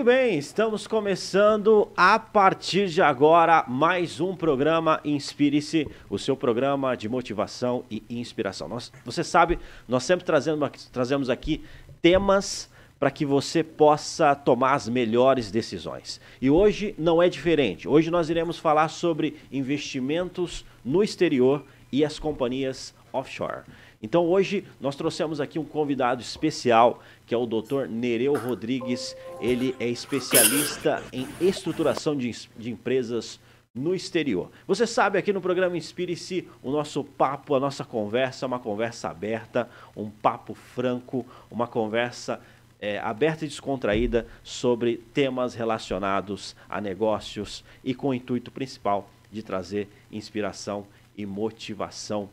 Muito bem, estamos começando a partir de agora mais um programa Inspire-se, o seu programa de motivação e inspiração. Nós, você sabe, nós sempre trazemos, trazemos aqui temas para que você possa tomar as melhores decisões. E hoje não é diferente. Hoje nós iremos falar sobre investimentos no exterior e as companhias offshore. Então hoje nós trouxemos aqui um convidado especial, que é o Dr. Nereu Rodrigues. Ele é especialista em estruturação de, de empresas no exterior. Você sabe, aqui no programa Inspire-se, o nosso papo, a nossa conversa uma conversa aberta, um papo franco, uma conversa é, aberta e descontraída sobre temas relacionados a negócios e com o intuito principal de trazer inspiração e motivação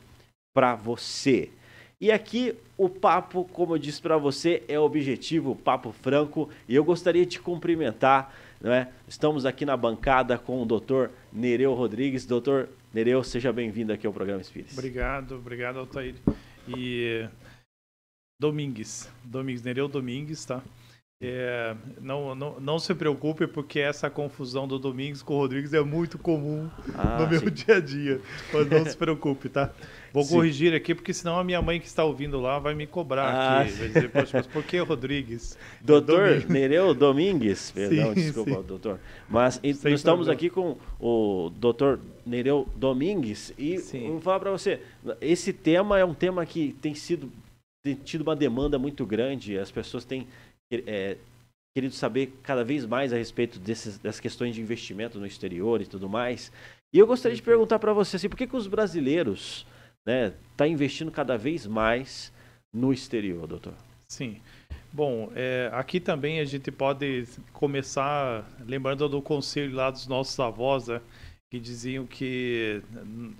para você. E aqui o papo, como eu disse para você, é objetivo, papo franco, e eu gostaria de cumprimentar, né? Estamos aqui na bancada com o Dr. Nereu Rodrigues. Doutor Nereu, seja bem-vindo aqui ao programa Espírito. Obrigado, obrigado, Altair. E Domingues, Domingues, Nereu Domingues, tá? É, não, não, não se preocupe, porque essa confusão do Domingos com o Rodrigues é muito comum ah, no meu sim. dia a dia. Mas não se preocupe, tá? Vou sim. corrigir aqui, porque senão a minha mãe que está ouvindo lá vai me cobrar ah, aqui. Vai dizer, mas por que Rodrigues? Doutor Domingues. Nereu Domingues, perdão, desculpa, doutor. Mas nós estamos aqui com o doutor Nereu Domingues e vou falar para você, esse tema é um tema que tem sido tem tido uma demanda muito grande, as pessoas têm é, querido saber cada vez mais a respeito desses, dessas questões de investimento no exterior e tudo mais. E eu gostaria de perguntar para você assim, por que, que os brasileiros estão né, tá investindo cada vez mais no exterior, doutor? Sim. Bom, é, aqui também a gente pode começar lembrando do conselho lá dos nossos avós, né, que diziam que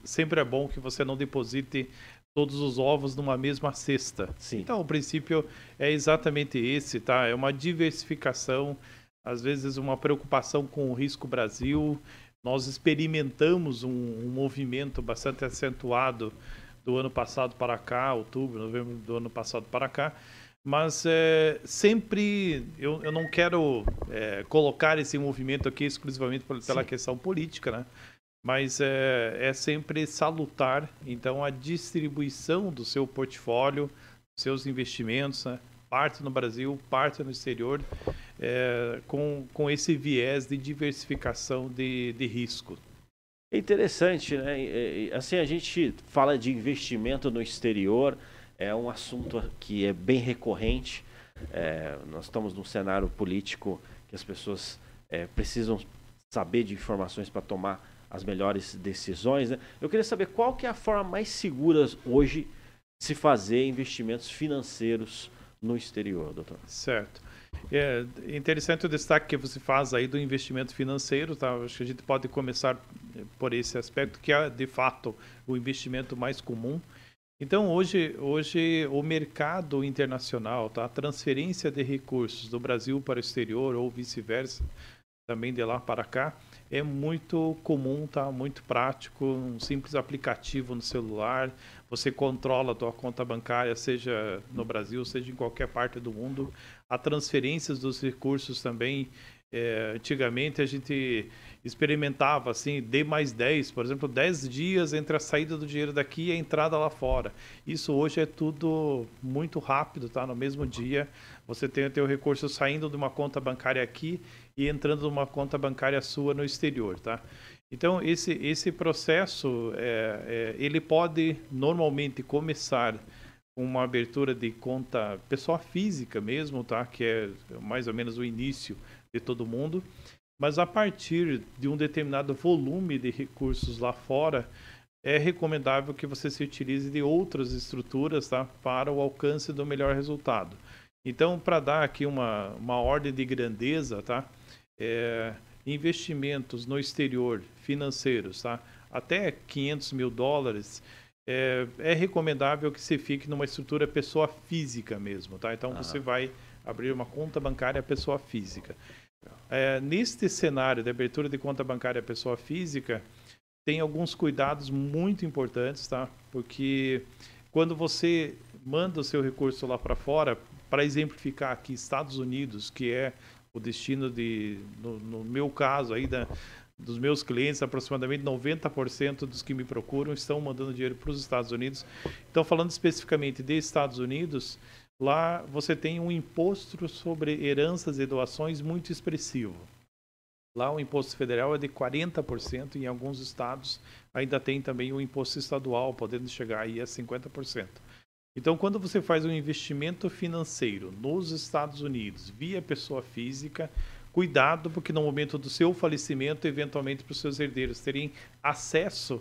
sempre é bom que você não deposite todos os ovos numa mesma cesta. Sim. Então, o princípio é exatamente esse, tá? É uma diversificação, às vezes uma preocupação com o risco Brasil. Nós experimentamos um, um movimento bastante acentuado do ano passado para cá, outubro, novembro do ano passado para cá, mas é, sempre eu, eu não quero é, colocar esse movimento aqui exclusivamente pela Sim. questão política, né? Mas é, é sempre salutar então a distribuição do seu portfólio, seus investimentos, né? parte no Brasil, parte no exterior, é, com, com esse viés de diversificação de, de risco. É interessante, né? Assim, a gente fala de investimento no exterior, é um assunto que é bem recorrente. É, nós estamos num cenário político que as pessoas é, precisam saber de informações para tomar as melhores decisões. Né? Eu queria saber qual que é a forma mais segura hoje de se fazer investimentos financeiros no exterior, doutor. Certo. É interessante o destaque que você faz aí do investimento financeiro, tá? Acho que a gente pode começar por esse aspecto que é de fato o investimento mais comum. Então hoje, hoje o mercado internacional, tá? A transferência de recursos do Brasil para o exterior ou vice-versa, também de lá para cá, é muito comum, tá? Muito prático, um simples aplicativo no celular. Você controla a tua conta bancária, seja no Brasil, seja em qualquer parte do mundo. A transferências dos recursos também. É, antigamente a gente experimentava assim, D mais 10, por exemplo, 10 dias entre a saída do dinheiro daqui e a entrada lá fora. Isso hoje é tudo muito rápido, tá? No mesmo dia você tem o teu recurso saindo de uma conta bancária aqui e entrando numa conta bancária sua no exterior, tá? Então esse esse processo é, é, ele pode normalmente começar com uma abertura de conta pessoa física mesmo, tá? Que é mais ou menos o início de todo mundo, mas a partir de um determinado volume de recursos lá fora é recomendável que você se utilize de outras estruturas, tá? Para o alcance do melhor resultado. Então, para dar aqui uma, uma ordem de grandeza, tá? É, investimentos no exterior financeiros, tá? Até 500 mil dólares, é, é, recomendável que você fique numa estrutura pessoa física mesmo, tá? Então, você vai abrir uma conta bancária pessoa física. É, neste cenário de abertura de conta bancária pessoa física, tem alguns cuidados muito importantes, tá? Porque quando você manda o seu recurso lá para fora, para exemplificar aqui, Estados Unidos, que é o destino de, no, no meu caso aí, da, dos meus clientes, aproximadamente 90% dos que me procuram estão mandando dinheiro para os Estados Unidos. Então, falando especificamente de Estados Unidos, lá você tem um imposto sobre heranças e doações muito expressivo. Lá o imposto federal é de 40%, em alguns estados ainda tem também o imposto estadual, podendo chegar aí a 50%. Então, quando você faz um investimento financeiro nos Estados Unidos via pessoa física, cuidado, porque no momento do seu falecimento, eventualmente para os seus herdeiros terem acesso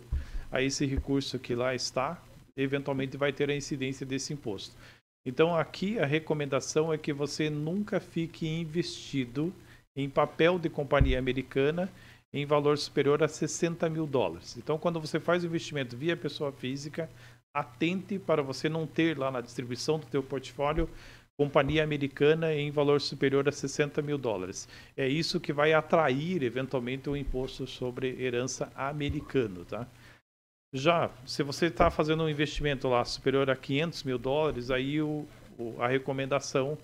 a esse recurso que lá está, eventualmente vai ter a incidência desse imposto. Então, aqui a recomendação é que você nunca fique investido em papel de companhia americana em valor superior a 60 mil dólares. Então, quando você faz o investimento via pessoa física, atente para você não ter lá na distribuição do teu portfólio companhia americana em valor superior a 60 mil dólares. É isso que vai atrair eventualmente o imposto sobre herança americano, tá? Já, se você está fazendo um investimento lá superior a 500 mil dólares, aí o, o, a recomendação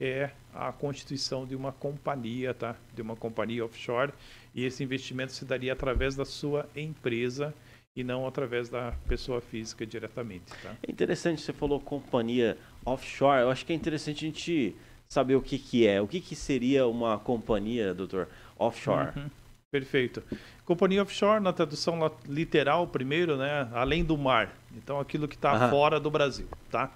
é a constituição de uma companhia, tá? De uma companhia offshore e esse investimento se daria através da sua empresa e não através da pessoa física diretamente. Tá? É interessante, você falou companhia offshore. Eu acho que é interessante a gente saber o que, que é. O que, que seria uma companhia, doutor, offshore? Uhum. Perfeito. Companhia offshore, na tradução literal, primeiro, né? Além do mar. Então, aquilo que está fora do Brasil, tá?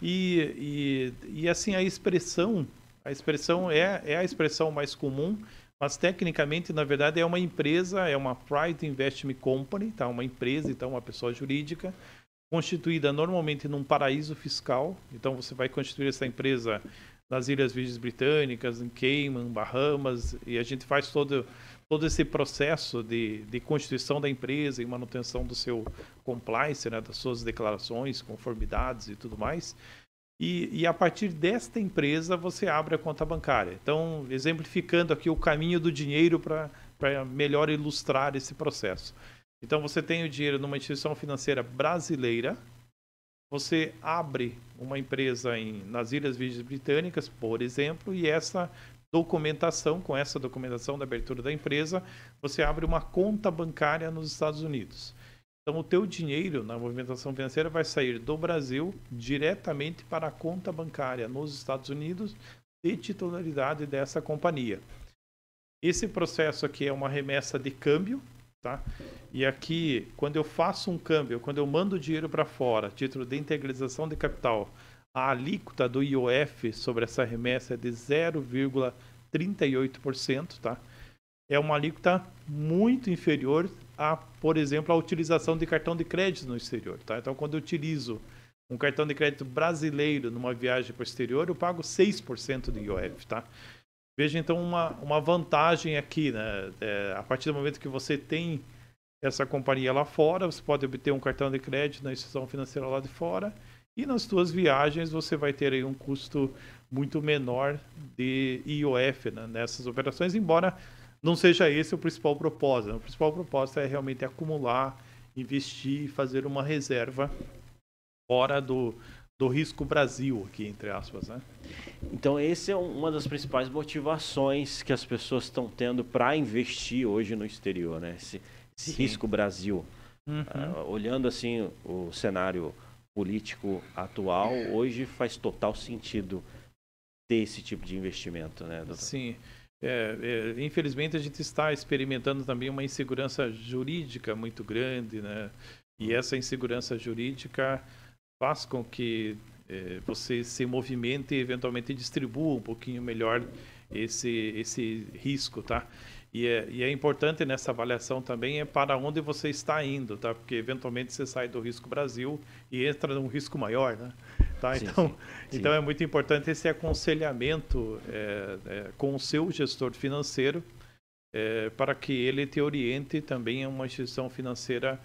E, e, e assim, a expressão, a expressão é, é a expressão mais comum, mas tecnicamente, na verdade, é uma empresa, é uma Private Investment Company, tá? uma empresa, então uma pessoa jurídica, constituída normalmente num paraíso fiscal. Então você vai constituir essa empresa nas Ilhas Virgens Britânicas, em Cayman, Bahamas, e a gente faz todo, todo esse processo de, de constituição da empresa e manutenção do seu compliance, né, das suas declarações, conformidades e tudo mais. E, e, a partir desta empresa você abre a conta bancária. Então, exemplificando aqui o caminho do dinheiro para melhor ilustrar esse processo. Então, você tem o dinheiro numa instituição financeira brasileira, você abre uma empresa em, nas Ilhas Virgens Britânicas, por exemplo, e essa documentação, com essa documentação da abertura da empresa, você abre uma conta bancária nos Estados Unidos. Então, o teu dinheiro na movimentação financeira vai sair do Brasil diretamente para a conta bancária nos Estados Unidos de titularidade dessa companhia. Esse processo aqui é uma remessa de câmbio, tá? E aqui, quando eu faço um câmbio, quando eu mando dinheiro para fora, título de integralização de capital, a alíquota do IOF sobre essa remessa é de 0,38%, tá? É uma alíquota muito inferior a, por exemplo, a utilização de cartão de crédito no exterior. Tá? Então, quando eu utilizo um cartão de crédito brasileiro numa viagem para o exterior, eu pago 6% de IOF. Tá? Veja, então, uma, uma vantagem aqui. Né? É, a partir do momento que você tem essa companhia lá fora, você pode obter um cartão de crédito na instituição financeira lá de fora e nas suas viagens você vai ter aí um custo muito menor de IOF né, nessas operações, embora não seja esse o principal propósito. O principal propósito é realmente acumular, investir e fazer uma reserva fora do, do risco Brasil aqui, entre aspas, né? Então, essa é uma das principais motivações que as pessoas estão tendo para investir hoje no exterior, né? Esse, esse risco Brasil. Uhum. Uh, olhando assim o cenário político atual, hoje faz total sentido ter esse tipo de investimento, né, doutor? Sim. É, é, infelizmente a gente está experimentando também uma insegurança jurídica muito grande, né? E essa insegurança jurídica faz com que é, você se movimente e eventualmente distribua um pouquinho melhor esse esse risco, tá? E é, e é importante nessa avaliação também é para onde você está indo, tá? Porque eventualmente você sai do risco Brasil e entra num risco maior, né? Tá? Sim, então, sim, então é muito importante esse aconselhamento é, é, com o seu gestor financeiro é, para que ele te oriente também a uma instituição financeira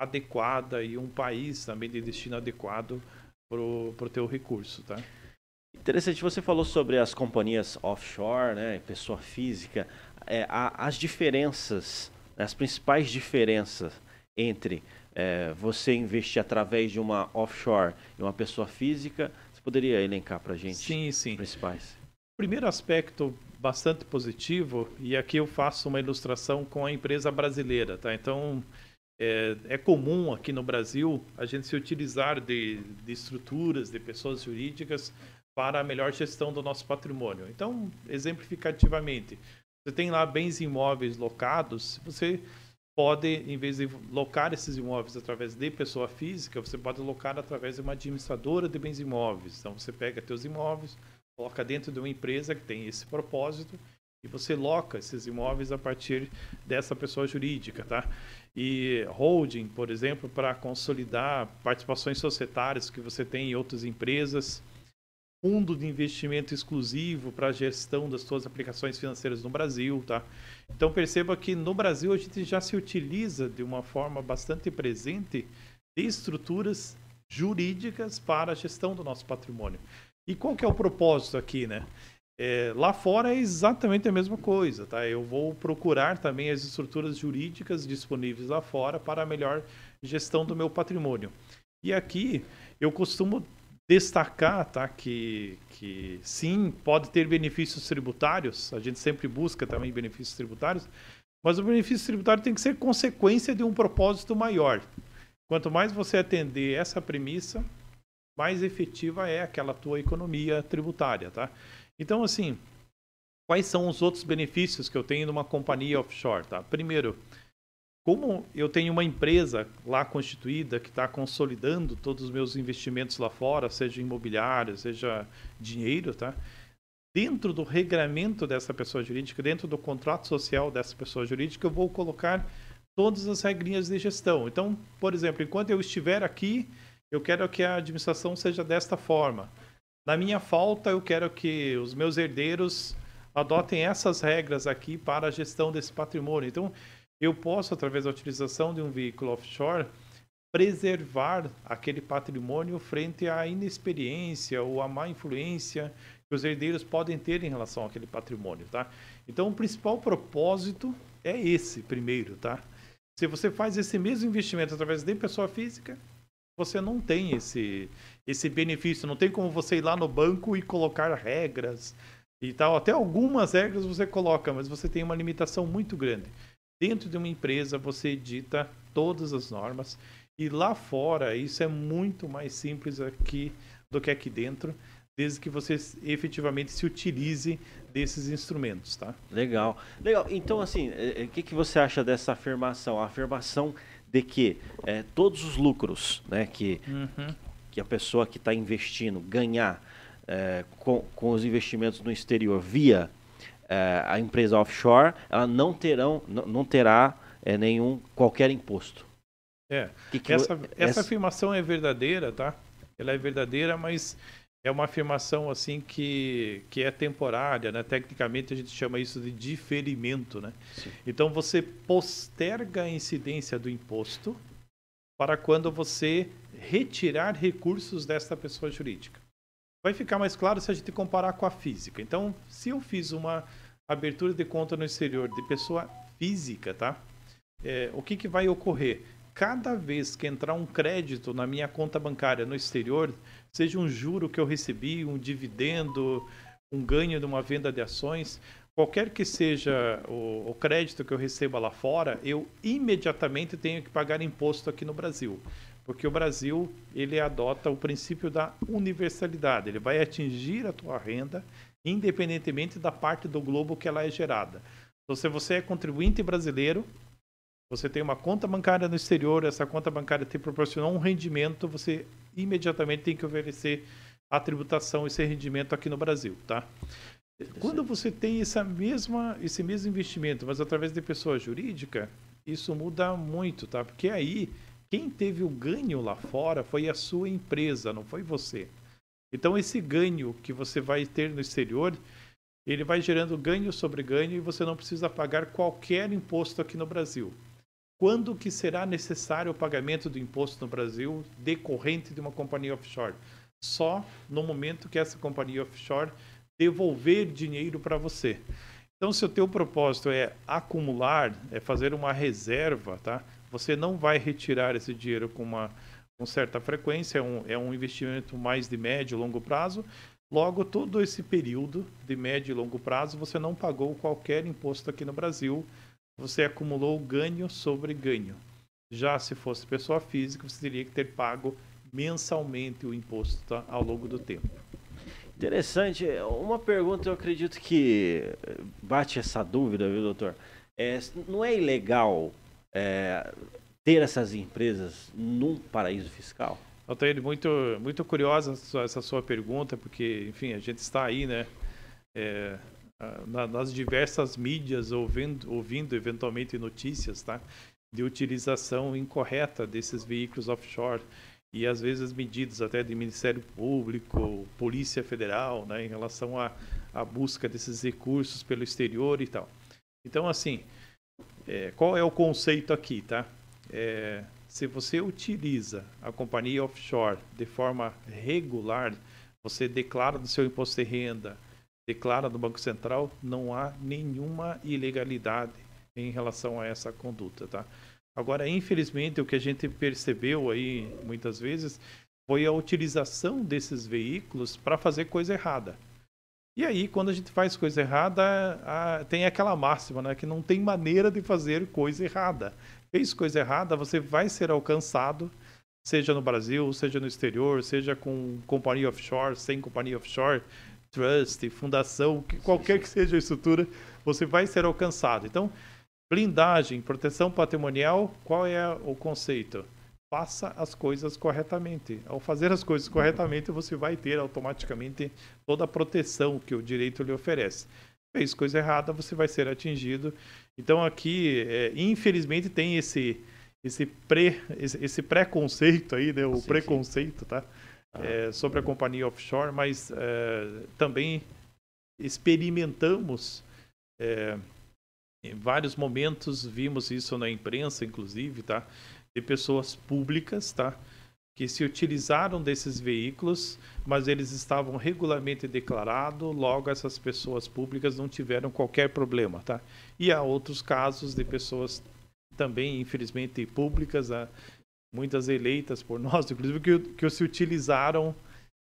adequada e um país também de destino adequado para o teu recurso. Tá? Interessante, você falou sobre as companhias offshore, né, pessoa física, é, a, as diferenças, as principais diferenças entre é, você investir através de uma offshore e uma pessoa física, você poderia elencar para a gente sim, sim. os principais? Primeiro aspecto bastante positivo, e aqui eu faço uma ilustração com a empresa brasileira, tá? Então, é, é, comum aqui no Brasil a gente se utilizar de, de, estruturas, de pessoas jurídicas para a melhor gestão do nosso patrimônio. Então, exemplificativamente, você tem lá bens imóveis locados, você pode, em vez de locar esses imóveis através de pessoa física, você pode locar através de uma administradora de bens imóveis. Então, você pega seus imóveis, coloca dentro de uma empresa que tem esse propósito e você loca esses imóveis a partir dessa pessoa jurídica, tá? E holding, por exemplo, para consolidar participações societárias que você tem em outras empresas, fundo de investimento exclusivo para a gestão das suas aplicações financeiras no Brasil, tá? Então perceba que no Brasil a gente já se utiliza de uma forma bastante presente de estruturas jurídicas para a gestão do nosso patrimônio. E qual que é o propósito aqui, né? É, lá fora é exatamente a mesma coisa, tá? Eu vou procurar também as estruturas jurídicas disponíveis lá fora para a melhor gestão do meu patrimônio. E aqui eu costumo destacar, tá? Que, que sim, pode ter benefícios tributários. A gente sempre busca também benefícios tributários, mas o benefício tributário tem que ser consequência de um propósito maior. Quanto mais você atender essa premissa, mais efetiva é aquela tua economia tributária, tá? Então, assim, quais são os outros benefícios que eu tenho numa companhia offshore, tá? Primeiro, como eu tenho uma empresa lá constituída que está consolidando todos os meus investimentos lá fora, seja imobiliário, seja dinheiro, tá? Dentro do regramento dessa pessoa jurídica, dentro do contrato social dessa pessoa jurídica, eu vou colocar todas as regrinhas de gestão. Então, por exemplo, enquanto eu estiver aqui, eu quero que a administração seja desta forma. Na minha falta, eu quero que os meus herdeiros adotem essas regras aqui para a gestão desse patrimônio. Então, eu posso, através da utilização de um veículo offshore, preservar aquele patrimônio frente à inexperiência ou à má influência que os herdeiros podem ter em relação àquele patrimônio, tá? Então, o principal propósito é esse primeiro, tá? Se você faz esse mesmo investimento através de pessoa física, você não tem esse, esse benefício. Não tem como você ir lá no banco e colocar regras e tal. Até algumas regras você coloca, mas você tem uma limitação muito grande. Dentro de uma empresa, você edita todas as normas. E lá fora, isso é muito mais simples aqui do que aqui dentro, desde que você efetivamente se utilize desses instrumentos, tá? Legal. Legal. Então, assim, o é, é, que, que você acha dessa afirmação? A afirmação de que é, todos os lucros né, que, uhum. que a pessoa que está investindo ganhar é, com, com os investimentos no exterior via é, a empresa offshore, ela não, terão, não, terá é, nenhum qualquer imposto. É, que que essa, essa, essa afirmação é verdadeira, tá? Ela é verdadeira, mas é uma afirmação assim que, que é temporária, né? Tecnicamente a gente chama isso de diferimento, né? Sim. Então você posterga a incidência do imposto para quando você retirar recursos desta pessoa jurídica. Vai ficar mais claro se a gente comparar com a física. Então, se eu fiz uma abertura de conta no exterior de pessoa física, tá? É, o que, que vai ocorrer? Cada vez que entrar um crédito na minha conta bancária no exterior, seja um juro que eu recebi, um dividendo, um ganho de uma venda de ações, qualquer que seja o, o, crédito que eu receba lá fora, eu imediatamente tenho que pagar imposto aqui no Brasil. Porque o Brasil, ele adota o princípio da universalidade. Ele vai atingir a tua renda independentemente da parte do globo que ela é gerada. Então, se você é contribuinte brasileiro, você tem uma conta bancária no exterior, essa conta bancária te proporcionou um rendimento, você imediatamente tem que oferecer a tributação, esse rendimento aqui no Brasil, tá? Quando você tem essa mesma, esse mesmo investimento, mas através de pessoa jurídica, isso muda muito, tá? Porque aí, quem teve o ganho lá fora foi a sua empresa, não foi você. Então, esse ganho que você vai ter no exterior, ele vai gerando ganho sobre ganho e você não precisa pagar qualquer imposto aqui no Brasil quando que será necessário o pagamento do imposto no Brasil decorrente de uma companhia offshore? Só no momento que essa companhia offshore devolver dinheiro para você. Então, se o teu propósito é acumular, é fazer uma reserva, tá? Você não vai retirar esse dinheiro com uma com certa frequência, é um, é um investimento mais de médio e longo prazo. Logo, todo esse período de médio e longo prazo, você não pagou qualquer imposto aqui no Brasil, você acumulou ganho sobre ganho. Já se fosse pessoa física, você teria que ter pago mensalmente o imposto ao longo do tempo. Interessante. Uma pergunta, eu acredito que bate essa dúvida, viu, doutor? É, não é ilegal é, ter essas empresas num paraíso fiscal? Altair, muito, muito curiosa essa sua pergunta, porque, enfim, a gente está aí, né, é, nas diversas mídias ouvindo, ouvindo eventualmente notícias, tá, de utilização incorreta desses veículos offshore e às vezes medidas até do Ministério Público, Polícia Federal, né, em relação à, busca desses recursos pelo exterior e tal. Então, assim, é, qual é o conceito aqui, tá? É, se você utiliza a companhia offshore de forma regular, você declara no seu imposto de renda, declara no Banco Central, não há nenhuma ilegalidade em relação a essa conduta, tá? Agora, infelizmente, o que a gente percebeu aí muitas vezes foi a utilização desses veículos para fazer coisa errada. E aí, quando a gente faz coisa errada, a, tem aquela máxima, né? Que não tem maneira de fazer coisa errada. Fez coisa errada, você vai ser alcançado, seja no Brasil, seja no exterior, seja com companhia offshore, sem companhia offshore, trust, fundação, qualquer que seja a estrutura, você vai ser alcançado. Então, blindagem, proteção patrimonial, qual é o conceito? Faça as coisas corretamente. Ao fazer as coisas corretamente, você vai ter automaticamente toda a proteção que o direito lhe oferece. Fez coisa errada, você vai ser atingido. Então aqui, é, infelizmente, tem esse esse pré esse, esse preconceito aí, né? O sim, preconceito, sim. tá? Ah. É, sobre a companhia offshore, mas é, também experimentamos é, em vários momentos vimos isso na imprensa, inclusive, tá? De pessoas públicas, tá? Que se utilizaram desses veículos, mas eles estavam regularmente declarados, logo essas pessoas públicas não tiveram qualquer problema, tá? E há outros casos de pessoas também, infelizmente, públicas, muitas eleitas por nós, inclusive, que, que se utilizaram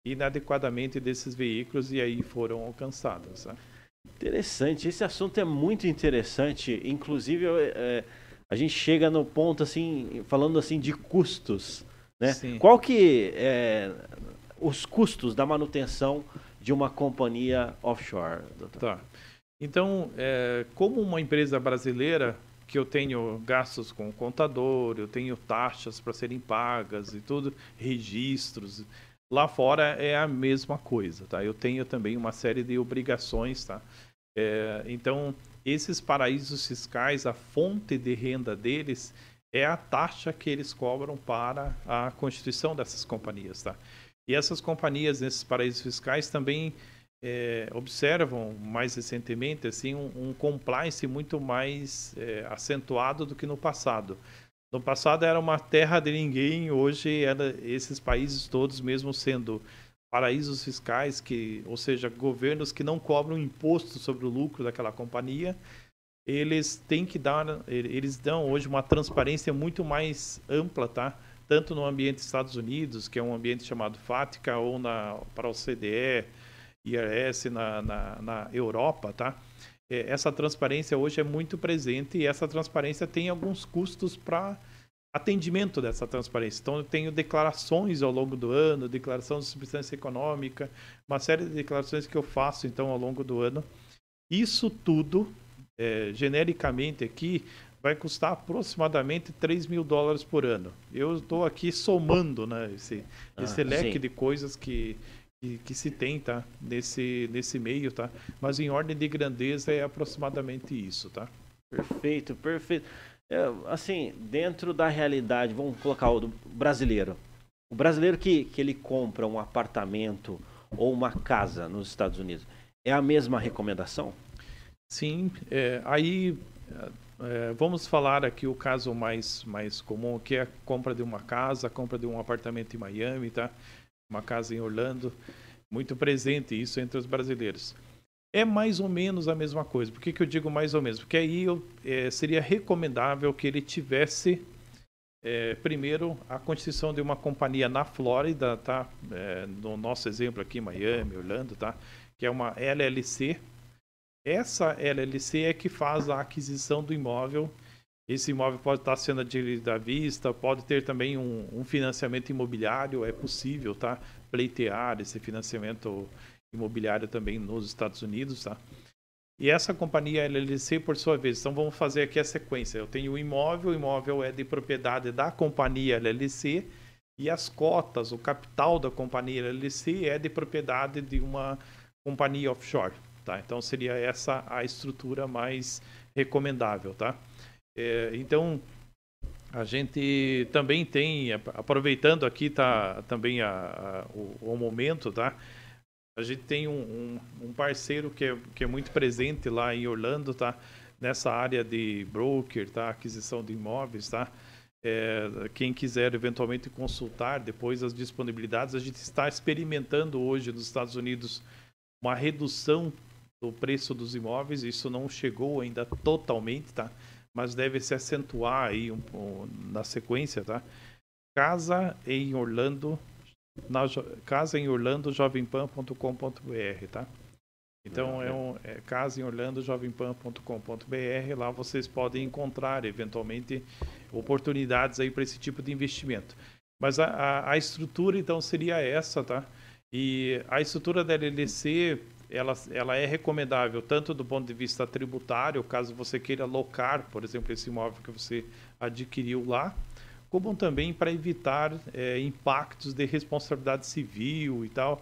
inadequadamente desses veículos e aí foram alcançadas. Tá? Interessante, esse assunto é muito interessante. Inclusive, é, a gente chega no ponto assim, falando assim de custos, né? Sim. Qual que é os custos da manutenção de uma companhia offshore, doutor? Tá. Então, é, como uma empresa brasileira que eu tenho gastos com o contador, eu tenho taxas para serem pagas e tudo, registros. Lá fora é a mesma coisa, tá? Eu tenho também uma série de obrigações, tá? É, então, esses paraísos fiscais, a fonte de renda deles é a taxa que eles cobram para a constituição dessas companhias, tá? E essas companhias nesses paraísos fiscais também é, observam mais recentemente assim um, um compliance muito mais é, acentuado do que no passado. No passado era uma terra de ninguém, hoje era esses países todos, mesmo sendo paraísos fiscais, que, ou seja, governos que não cobram imposto sobre o lucro daquela companhia, eles têm que dar, eles dão hoje uma transparência muito mais ampla, tá? Tanto no ambiente Estados Unidos, que é um ambiente chamado FATCA, ou na, para o CDE, IRS na, na, na Europa, tá? É, essa transparência hoje é muito presente e essa transparência tem alguns custos para atendimento dessa transparência. Então, eu tenho declarações ao longo do ano, declaração de substância econômica, uma série de declarações que eu faço, então, ao longo do ano. Isso tudo, é, genericamente aqui, vai custar aproximadamente 3 mil dólares por ano. Eu estou aqui somando né, esse, ah, esse leque sim. de coisas que, que, que, se tem tá, nesse, nesse meio, tá? mas em ordem de grandeza é aproximadamente isso. Tá? Perfeito, perfeito. É, assim, dentro da realidade, vamos colocar o brasileiro. O brasileiro que, que ele compra um apartamento ou uma casa nos Estados Unidos, é a mesma recomendação? Sim, é, aí é, vamos falar aqui o caso mais, mais comum, que é a compra de uma casa, a compra de um apartamento em Miami, tá? Uma casa em Orlando, muito presente isso entre os brasileiros é mais ou menos a mesma coisa. Por que, que eu digo mais ou menos? Porque aí eu, é, seria recomendável que ele tivesse é, primeiro, a constituição de uma companhia na Flórida, tá? É, no nosso exemplo aqui, Miami, Orlando, tá? Que é uma LLC. Essa LLC é que faz a aquisição do imóvel. Esse imóvel pode estar sendo adquirido à vista, pode ter também um, um financiamento imobiliário, é possível, tá? Pleitear esse financiamento imobiliário também nos Estados Unidos, tá? E essa companhia LLC, por sua vez, então vamos fazer aqui a sequência. Eu tenho o imóvel, o imóvel é de propriedade da companhia LLC e as cotas, o capital da companhia LLC é de propriedade de uma companhia offshore, tá? Então seria essa a estrutura mais recomendável, tá? É, então a gente também tem, aproveitando aqui tá também a, a o, o momento, tá? A gente tem um, um, um, parceiro que é, que é muito presente lá em Orlando, tá? Nessa área de broker, tá? Aquisição de imóveis, tá? É, quem quiser eventualmente consultar depois as disponibilidades, a gente está experimentando hoje nos Estados Unidos uma redução do preço dos imóveis. Isso não chegou ainda totalmente, tá? Mas deve se acentuar aí um, um, na sequência, tá? Casa em Orlando na casa em Orlando jovempan.com.br, tá? Então é, um, é casa em Orlando jovempan.com.br. Lá vocês podem encontrar eventualmente oportunidades aí para esse tipo de investimento. Mas a, a, a, estrutura então seria essa, tá? E a estrutura da LLC ela, ela é recomendável tanto do ponto de vista tributário, caso você queira locar, por exemplo, esse imóvel que você adquiriu lá, como também para evitar é, impactos de responsabilidade civil e tal.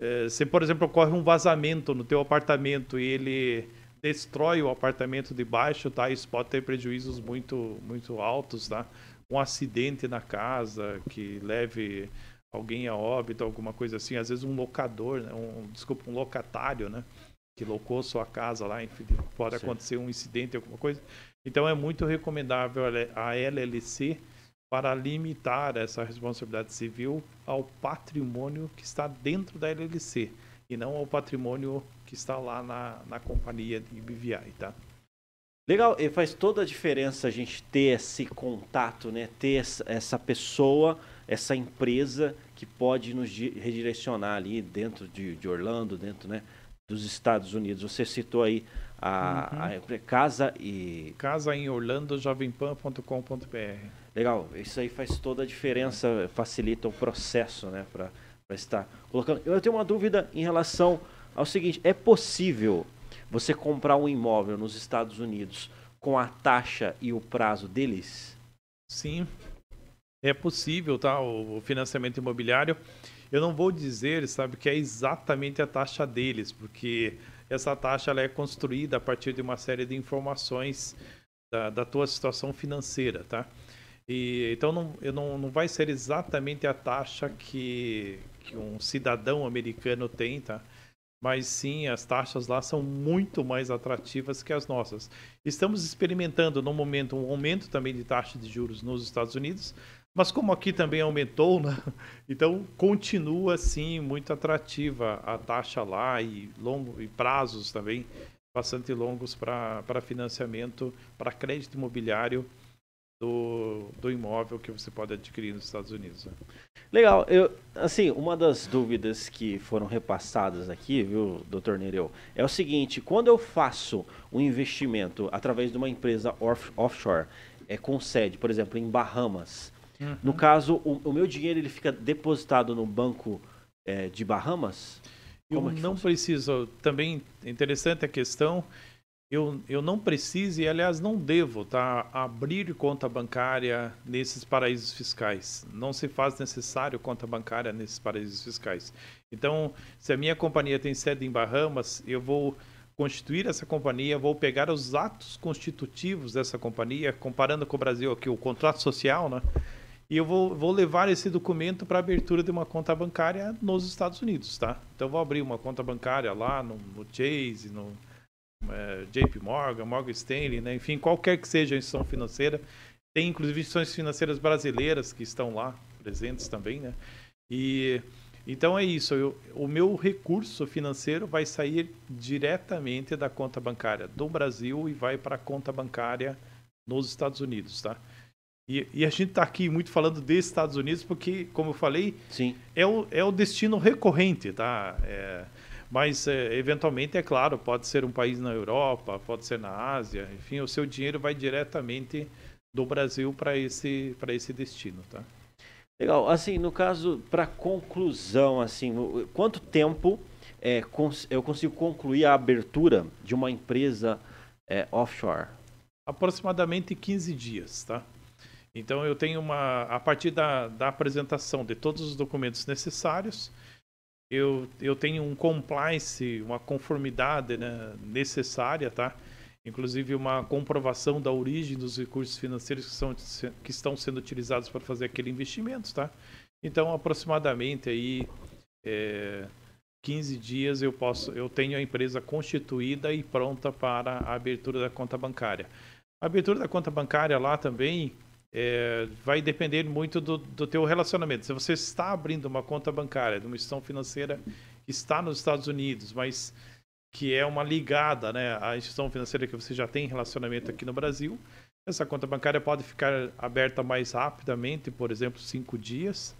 É, se, por exemplo, ocorre um vazamento no teu apartamento e ele destrói o apartamento de baixo, tá? Isso pode ter prejuízos muito, muito altos, tá? Um acidente na casa que leve alguém a óbito, alguma coisa assim. Às vezes um locador, né? um, desculpa, um locatário, né? Que locou sua casa lá, enfim, pode Sim. acontecer um incidente, alguma coisa. Então é muito recomendável a LLC para limitar essa responsabilidade civil ao patrimônio que está dentro da LLC e não ao patrimônio que está lá na, na companhia de BVI, tá? Legal, e faz toda a diferença a gente ter esse contato, né? Ter essa pessoa, essa empresa que pode nos redirecionar ali dentro de, de Orlando, dentro, né? Dos Estados Unidos. Você citou aí a, uhum. a casa e casa em Orlando jovempan.com.br Legal, isso aí faz toda a diferença, facilita o processo, né, para estar colocando. Eu tenho uma dúvida em relação ao seguinte: é possível você comprar um imóvel nos Estados Unidos com a taxa e o prazo deles? Sim, é possível, tá? O financiamento imobiliário. Eu não vou dizer, sabe, que é exatamente a taxa deles, porque essa taxa ela é construída a partir de uma série de informações da, da tua situação financeira, tá? E, então não, não, não vai ser exatamente a taxa que, que um cidadão americano tem, tá? Mas sim, as taxas lá são muito mais atrativas que as nossas. Estamos experimentando no momento um aumento também de taxa de juros nos Estados Unidos, mas como aqui também aumentou, né? então continua sim muito atrativa a taxa lá e longo e prazos também bastante longos para financiamento, para crédito imobiliário do, do imóvel que você pode adquirir nos Estados Unidos. Né? Legal. Eu, assim, uma das dúvidas que foram repassadas aqui, viu, doutor Nereu, é o seguinte: quando eu faço um investimento através de uma empresa off, offshore, é, com sede, por exemplo, em Bahamas, uhum. no caso, o, o, meu dinheiro ele fica depositado no banco é, de Bahamas? Como eu é não funciona? preciso. Também interessante a questão eu, eu não preciso e, aliás, não devo tá, abrir conta bancária nesses paraísos fiscais. Não se faz necessário conta bancária nesses paraísos fiscais. Então, se a minha companhia tem sede em Bahamas, eu vou constituir essa companhia, vou pegar os atos constitutivos dessa companhia, comparando com o Brasil aqui, o contrato social, né? E eu vou, vou levar esse documento para abertura de uma conta bancária nos Estados Unidos, tá? Então, vou abrir uma conta bancária lá no, no Chase, no é, JP Morgan, Morgan Stanley, né? enfim, qualquer que seja a instituição financeira. Tem inclusive instituições financeiras brasileiras que estão lá presentes também, né? E então é isso. Eu, o meu recurso financeiro vai sair diretamente da conta bancária do Brasil e vai para a conta bancária nos Estados Unidos, tá? E, e a gente está aqui muito falando dos Estados Unidos porque, como eu falei, Sim. É, o, é o destino recorrente, tá? É, mas, é, eventualmente, é claro, pode ser um país na Europa, pode ser na Ásia, enfim, o seu dinheiro vai diretamente do Brasil para esse, esse destino, tá? Legal. Assim, no caso, para conclusão, assim, quanto tempo é, cons eu consigo concluir a abertura de uma empresa é, offshore? Aproximadamente 15 dias, tá? Então eu tenho uma. A partir da, da apresentação de todos os documentos necessários, eu, eu tenho um compliance, uma conformidade né, necessária, tá? Inclusive uma comprovação da origem dos recursos financeiros que, são, que estão sendo utilizados para fazer aquele investimento, tá? Então, aproximadamente aí é, 15 dias eu posso, eu tenho a empresa constituída e pronta para a abertura da conta bancária. A abertura da conta bancária lá também é, vai depender muito do, do teu relacionamento. Se você está abrindo uma conta bancária de uma instituição financeira que está nos Estados Unidos, mas que é uma ligada né, à instituição financeira que você já tem relacionamento aqui no Brasil, essa conta bancária pode ficar aberta mais rapidamente, por exemplo, cinco dias.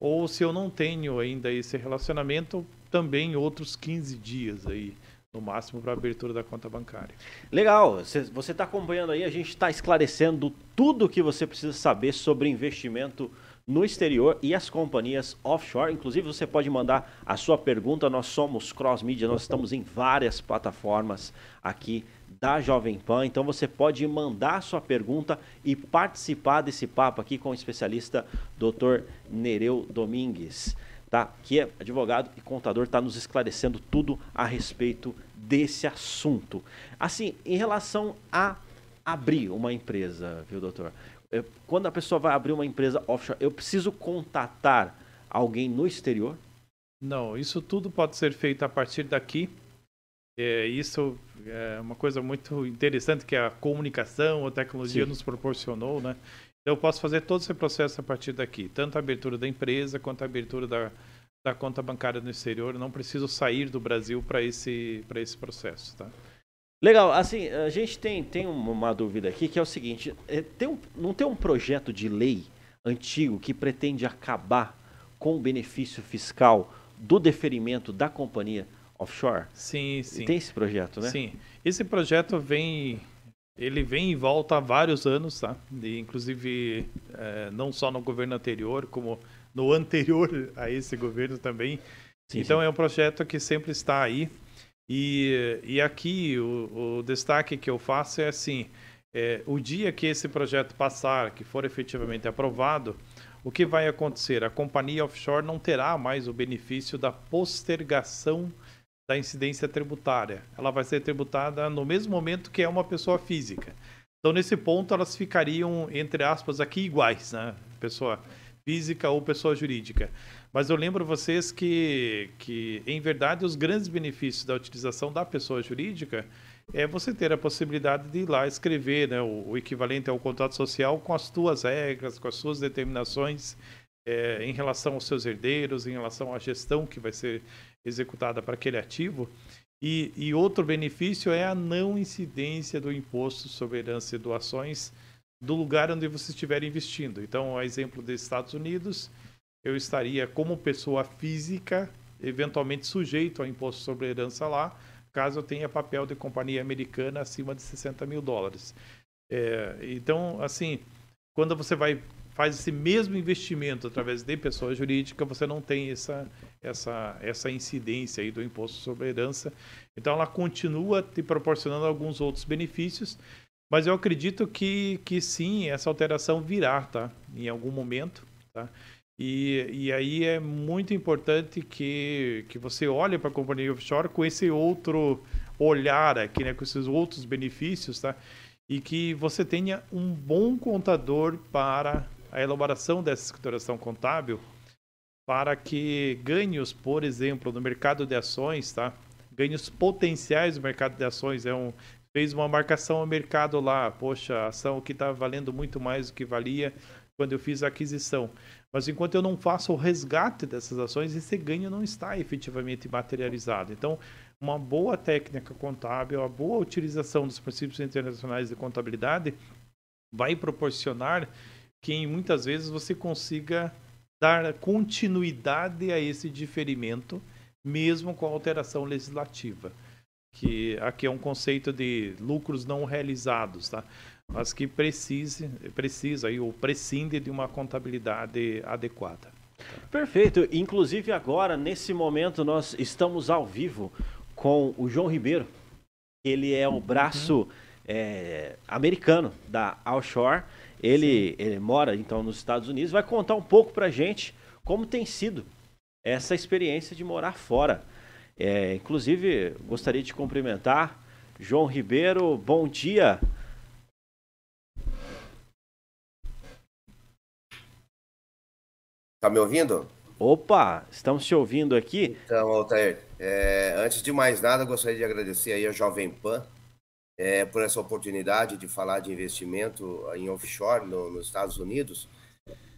Ou se eu não tenho ainda esse relacionamento, também outros 15 dias aí no máximo para abertura da conta bancária. Legal, você está acompanhando aí, a gente está esclarecendo tudo o que você precisa saber sobre investimento no exterior e as companhias offshore. Inclusive, você pode mandar a sua pergunta. Nós somos cross media, nós estamos em várias plataformas aqui da Jovem Pan. Então, você pode mandar a sua pergunta e participar desse papo aqui com o especialista Dr. Nereu Domingues tá? que é advogado e contador, está nos esclarecendo tudo a respeito desse assunto. Assim, em relação a abrir uma empresa, viu, doutor? Quando a pessoa vai abrir uma empresa offshore, eu preciso contatar alguém no exterior? Não, isso tudo pode ser feito a partir daqui. É, isso é uma coisa muito interessante que a comunicação, a tecnologia Sim. nos proporcionou, né? Eu posso fazer todo esse processo a partir daqui, tanto a abertura da empresa quanto a abertura da, da conta bancária no exterior. não preciso sair do Brasil para esse, esse processo, tá? Legal, assim, a gente tem, tem uma dúvida aqui que é o seguinte: é, tem um, não tem um projeto de lei antigo que pretende acabar com o benefício fiscal do deferimento da companhia offshore? Sim, sim. Tem esse projeto, né? Sim. Esse projeto vem ele vem e volta há vários anos, tá? E, inclusive, é, não só no governo anterior, como no anterior a esse governo também. Sim, então, sim. é um projeto que sempre está aí. E, e aqui, o, o destaque que eu faço é assim, é, o dia que esse projeto passar, que for efetivamente aprovado, o que vai acontecer? A companhia offshore não terá mais o benefício da postergação da incidência tributária. Ela vai ser tributada no mesmo momento que é uma pessoa física. Então, nesse ponto, elas ficariam, entre aspas, aqui iguais, né? Pessoa física ou pessoa jurídica. Mas eu lembro vocês que, que, em verdade, os grandes benefícios da utilização da pessoa jurídica é você ter a possibilidade de ir lá escrever né, o, o equivalente ao contrato social com as suas regras, com as suas determinações é, em relação aos seus herdeiros, em relação à gestão que vai ser executada para aquele ativo. E, e, outro benefício é a não incidência do imposto sobre herança e doações do lugar onde você estiver investindo. Então, a exemplo dos Estados Unidos, eu estaria como pessoa física, eventualmente sujeito ao imposto sobre herança lá, caso eu tenha papel de companhia americana acima de 60 mil dólares. É, então, assim, quando você vai faz esse mesmo investimento através de pessoa jurídica, você não tem essa, essa, essa incidência aí do imposto sobre herança. Então, ela continua te proporcionando alguns outros benefícios, mas eu acredito que, que sim, essa alteração virá, tá? Em algum momento, tá? E, e aí é muito importante que, que você olhe para a companhia offshore com esse outro olhar aqui, né? Com esses outros benefícios, tá? E que você tenha um bom contador para a elaboração dessa escrituração contábil para que ganhos, por exemplo, no mercado de ações, tá? Ganhos potenciais no mercado de ações é um fez uma marcação ao mercado lá, poxa, a ação que está valendo muito mais do que valia quando eu fiz a aquisição. Mas enquanto eu não faço o resgate dessas ações, esse ganho não está efetivamente materializado. Então, uma boa técnica contábil, a boa utilização dos princípios internacionais de contabilidade vai proporcionar que muitas vezes você consiga dar continuidade a esse diferimento, mesmo com a alteração legislativa. Que aqui é um conceito de lucros não realizados, tá? mas que precise, precisa ou prescinde de uma contabilidade adequada. Perfeito. Inclusive agora, nesse momento, nós estamos ao vivo com o João Ribeiro. Ele é o uhum. braço é, americano da Offshore. Ele, ele mora então nos Estados Unidos. Vai contar um pouco para gente como tem sido essa experiência de morar fora. É, inclusive, gostaria de cumprimentar João Ribeiro. Bom dia. Tá me ouvindo? Opa, estamos te ouvindo aqui. Então, Altair, é, antes de mais nada, gostaria de agradecer aí a Jovem Pan é, por essa oportunidade de falar de investimento em offshore no, nos Estados Unidos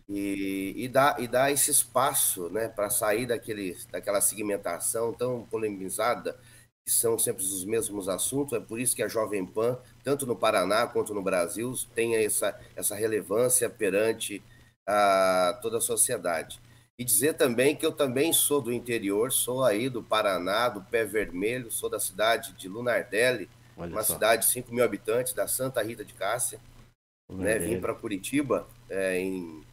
e, e, e esse espaço né, para sair daquele, daquela segmentação tão polemizada, que são sempre os mesmos assuntos. É por isso que a Jovem Pan, tanto no Paraná quanto no Brasil, tem essa, essa relevância perante a toda a sociedade. E dizer também que eu também sou do interior, sou aí do Paraná, do Pé Vermelho, sou da cidade de Lunardelli, Olha uma só. cidade de 5 mil habitantes, da Santa Rita de Cássia. Né? Vim para Curitiba é, em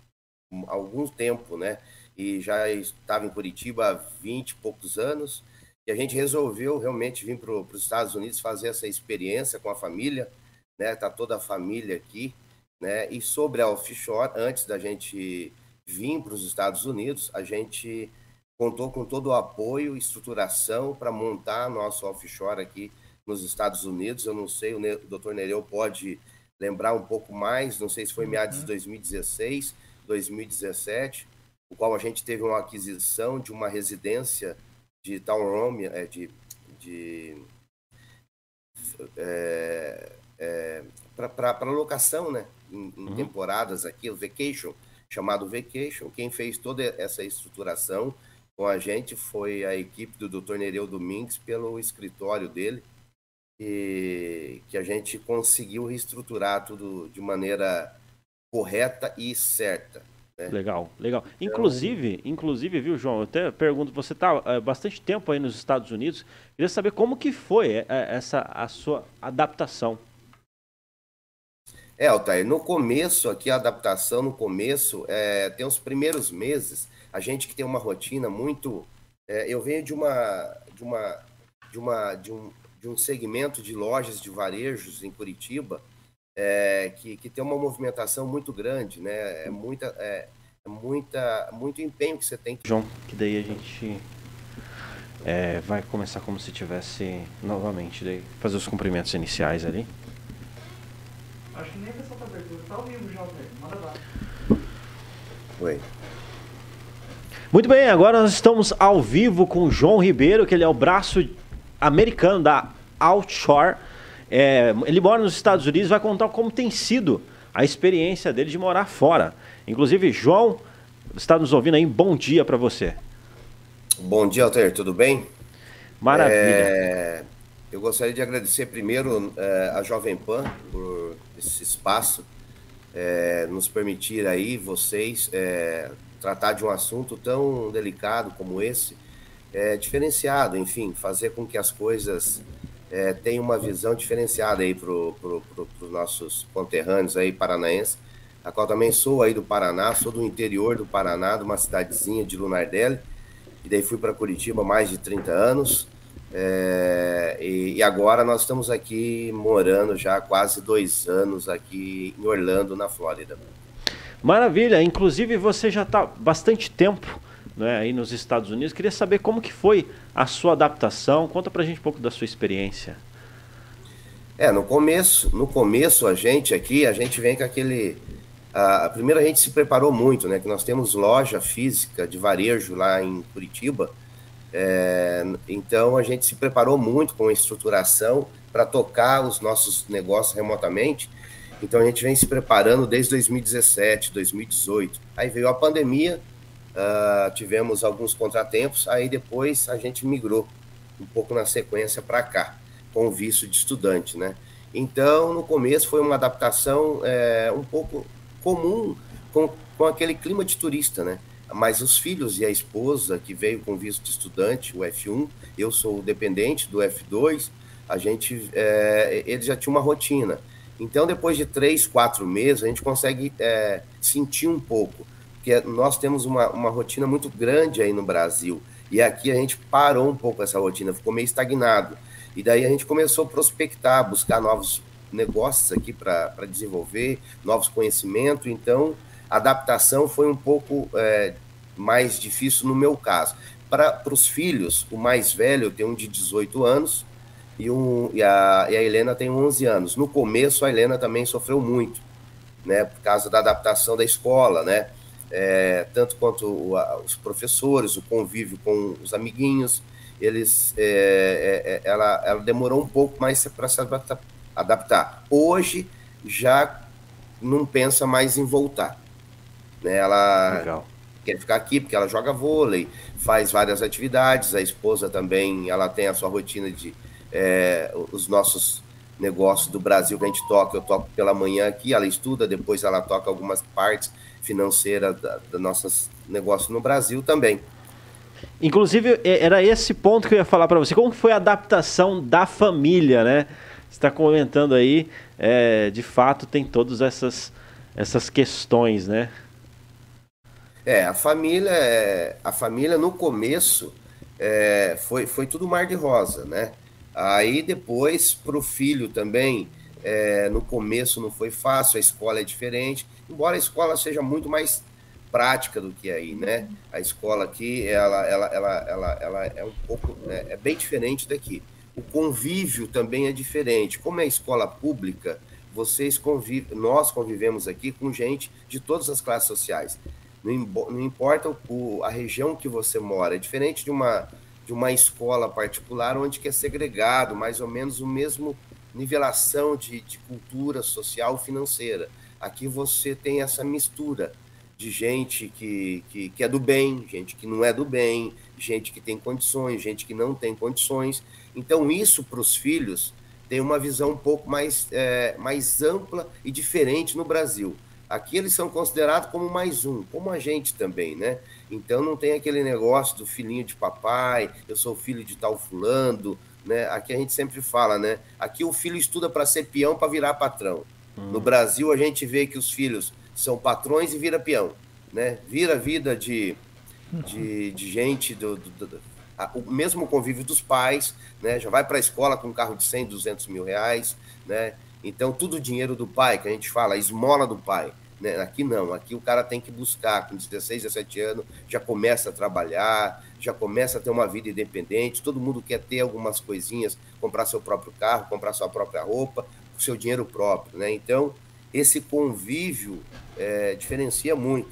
algum tempo, né? E já estava em Curitiba há 20 e poucos anos. E a gente resolveu realmente vir para os Estados Unidos fazer essa experiência com a família, né? Tá toda a família aqui né? E sobre a offshore, antes da gente vir para os Estados Unidos, a gente contou com todo o apoio e estruturação para montar nosso offshore aqui nos Estados Unidos. Eu não sei, o, doutor Nereu pode lembrar um pouco mais, não sei se foi meados de 2016, uhum. 2017, o qual a gente teve uma aquisição de uma residência de townhome, é, de, de é, é, para locação, né? Em, em uhum. temporadas aqui, o Vacation, chamado Vacation. Quem fez toda essa estruturação com a gente foi a equipe do Dr. Nereu Domingues pelo escritório dele, e que a gente conseguiu reestruturar tudo de maneira correta e certa. Né? Legal, legal. Então, inclusive, inclusive, viu, João? Eu até pergunto, você está é, bastante tempo aí nos Estados Unidos. Queria saber como que foi é, essa a sua adaptação. É, Altair, no começo, aqui a adaptação no começo, é, tem os primeiros meses, a gente que tem uma rotina muito. É, eu venho de uma, de uma, de uma, de um, de um segmento de lojas de varejos em Curitiba é, que, que tem uma movimentação muito grande, né? É muita, é, é muita, muito empenho que você tem. João, que daí a gente é, vai começar como se tivesse novamente, daí fazer os cumprimentos iniciais ali. Acho que nem a pessoa tá abertura. Tá ao vivo já, velho. Manda lá. Oi. Muito bem, agora nós estamos ao vivo com o João Ribeiro, que ele é o braço americano da Outshore. É, ele mora nos Estados Unidos, vai contar como tem sido a experiência dele de morar fora. Inclusive, João, está nos ouvindo aí, bom dia para você. Bom dia, Alter, tudo bem? Maravilha. É, eu gostaria de agradecer primeiro é, a Jovem Pan por esse espaço, é, nos permitir aí, vocês, é, tratar de um assunto tão delicado como esse, é, diferenciado, enfim, fazer com que as coisas é, tenham uma visão diferenciada aí para pro, pro, os nossos conterrâneos aí paranaenses, a qual também sou aí do Paraná, sou do interior do Paraná, de uma cidadezinha de Lunardelli, e daí fui para Curitiba há mais de 30 anos, é, e, e, agora nós estamos aqui morando já há quase dois anos aqui em Orlando, na Flórida. Maravilha, inclusive você já está bastante tempo né, aí nos Estados Unidos. Queria saber como que foi a sua adaptação. Conta pra gente um pouco da sua experiência. É, no começo, no começo a gente aqui, a gente vem com aquele a, primeiro a gente se preparou muito, né? Que nós temos loja física de varejo lá em Curitiba é, então a gente se preparou muito com a estruturação para tocar os nossos negócios remotamente. Então a gente vem se preparando desde 2017, 2018. Aí veio a pandemia, uh, tivemos alguns contratempos, aí depois a gente migrou um pouco na sequência para cá, com visto de estudante, né? Então no começo foi uma adaptação é, um pouco comum com, com aquele clima de turista, né? Mas os filhos e a esposa que veio com visto de estudante, o F1, eu sou dependente do F2, a gente, é, eles já tinham uma rotina. Então, depois de três, quatro meses, a gente consegue é, sentir um pouco, porque nós temos uma, uma rotina muito grande aí no Brasil, e aqui a gente parou um pouco essa rotina, ficou meio estagnado. E daí a gente começou a prospectar, buscar novos negócios aqui para desenvolver, novos conhecimentos. Então, a adaptação foi um pouco é, mais difícil no meu caso. Para os filhos, o mais velho tem um de 18 anos e, um, e, a, e a Helena tem 11 anos. No começo, a Helena também sofreu muito, né, por causa da adaptação da escola, né? É, tanto quanto o, a, os professores, o convívio com os amiguinhos, eles, é, é, é ela, ela demorou um pouco mais para se adaptar. Hoje já não pensa mais em voltar. Né? Ela Legal. quer ficar aqui porque ela joga vôlei, faz várias atividades. A esposa também, ela tem a sua rotina de é, os nossos negócios do Brasil que a gente toca. Eu toco pela manhã aqui, ela estuda, depois ela toca algumas partes financeiras dos da nossos negócios no Brasil também. Inclusive, era esse ponto que eu ia falar para você. Como foi a adaptação da família, né? Você está comentando aí, é, de fato, tem todas essas, essas questões, né? É, a família, é, a família no começo é, foi, foi tudo mar de rosa, né? Aí depois, para o filho também, é, no começo não foi fácil, a escola é diferente, embora a escola seja muito mais prática do que aí, né? A escola aqui, ela, ela, ela, ela, ela é um pouco, né, é bem diferente daqui. O convívio também é diferente. Como é escola pública, vocês convivem, nós convivemos aqui com gente de todas as classes sociais. Não, não importa o, a região que você mora, é diferente de uma, de uma escola particular onde que é segregado, mais ou menos o mesmo nivelação de, de cultura social financeira. Aqui você tem essa mistura de gente que, que, que, é do bem, gente que não é do bem, gente que tem condições, gente que não tem condições. Então, isso para os filhos tem uma visão um pouco mais, é, mais ampla e diferente no Brasil. Aqui eles são considerados como mais um, como a gente também, né? Então não tem aquele negócio do filhinho de papai, eu sou filho de tal fulano, né? Aqui a gente sempre fala, né? Aqui o filho estuda para ser peão para virar patrão. No Brasil a gente vê que os filhos são patrões e vira peão, né? Vira vida de, de, de gente do, do, do a, o mesmo convívio dos pais, né? Já vai para a escola com um carro de 100, 200 mil reais, né? Então tudo dinheiro do pai, que a gente fala, a esmola do pai. Né? Aqui não, aqui o cara tem que buscar, com 16, 17 anos, já começa a trabalhar, já começa a ter uma vida independente, todo mundo quer ter algumas coisinhas, comprar seu próprio carro, comprar sua própria roupa, com seu dinheiro próprio, né? Então, esse convívio é, diferencia muito.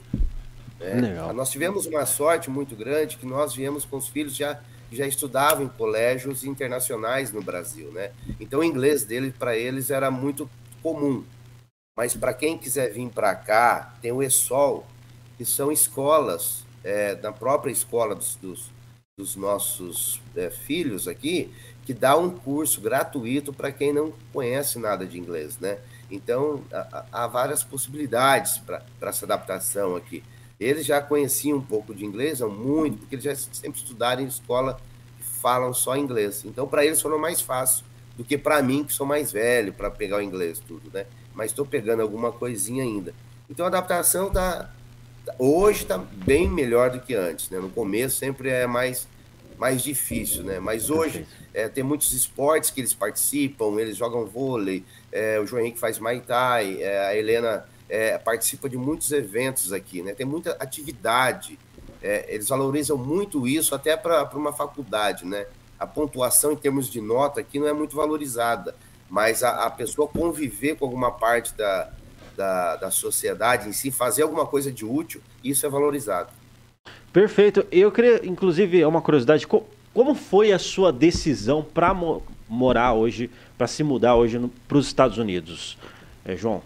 Né? Nós tivemos uma sorte muito grande que nós viemos com os filhos já já estudavam em colégios internacionais no Brasil, né? Então o inglês dele para eles era muito comum. Mas para quem quiser vir para cá, tem o ESOL, que são escolas, é, da própria escola dos, dos, dos nossos é, filhos aqui, que dá um curso gratuito para quem não conhece nada de inglês, né? Então, há, várias possibilidades para essa adaptação aqui. Eles já conheciam um pouco de inglês, muito, porque eles já sempre estudaram em escola que falam só inglês. Então, para eles foram mais fácil do que para mim, que sou mais velho, para pegar o inglês tudo, né? Mas estou pegando alguma coisinha ainda. Então, a adaptação tá, tá hoje está bem melhor do que antes, né? No começo sempre é mais mais difícil, né? Mas hoje é, tem muitos esportes que eles participam, eles jogam vôlei, é, o João Henrique faz Muay Thai, é, a Helena é, participa de muitos eventos aqui, né? Tem muita atividade. É, eles valorizam muito isso até para uma faculdade, né? A pontuação em termos de nota aqui não é muito valorizada, mas a, a pessoa conviver com alguma parte da, da, da sociedade em si, fazer alguma coisa de útil, isso é valorizado. Perfeito. Eu queria, inclusive, uma curiosidade: como foi a sua decisão para mo morar hoje, para se mudar hoje para os Estados Unidos, é, João?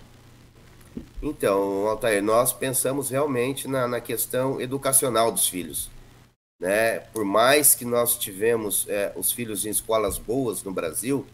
Então, Altair, nós pensamos realmente na, na questão educacional dos filhos. Né? Por mais que nós tivemos é, os filhos em escolas boas no Brasil,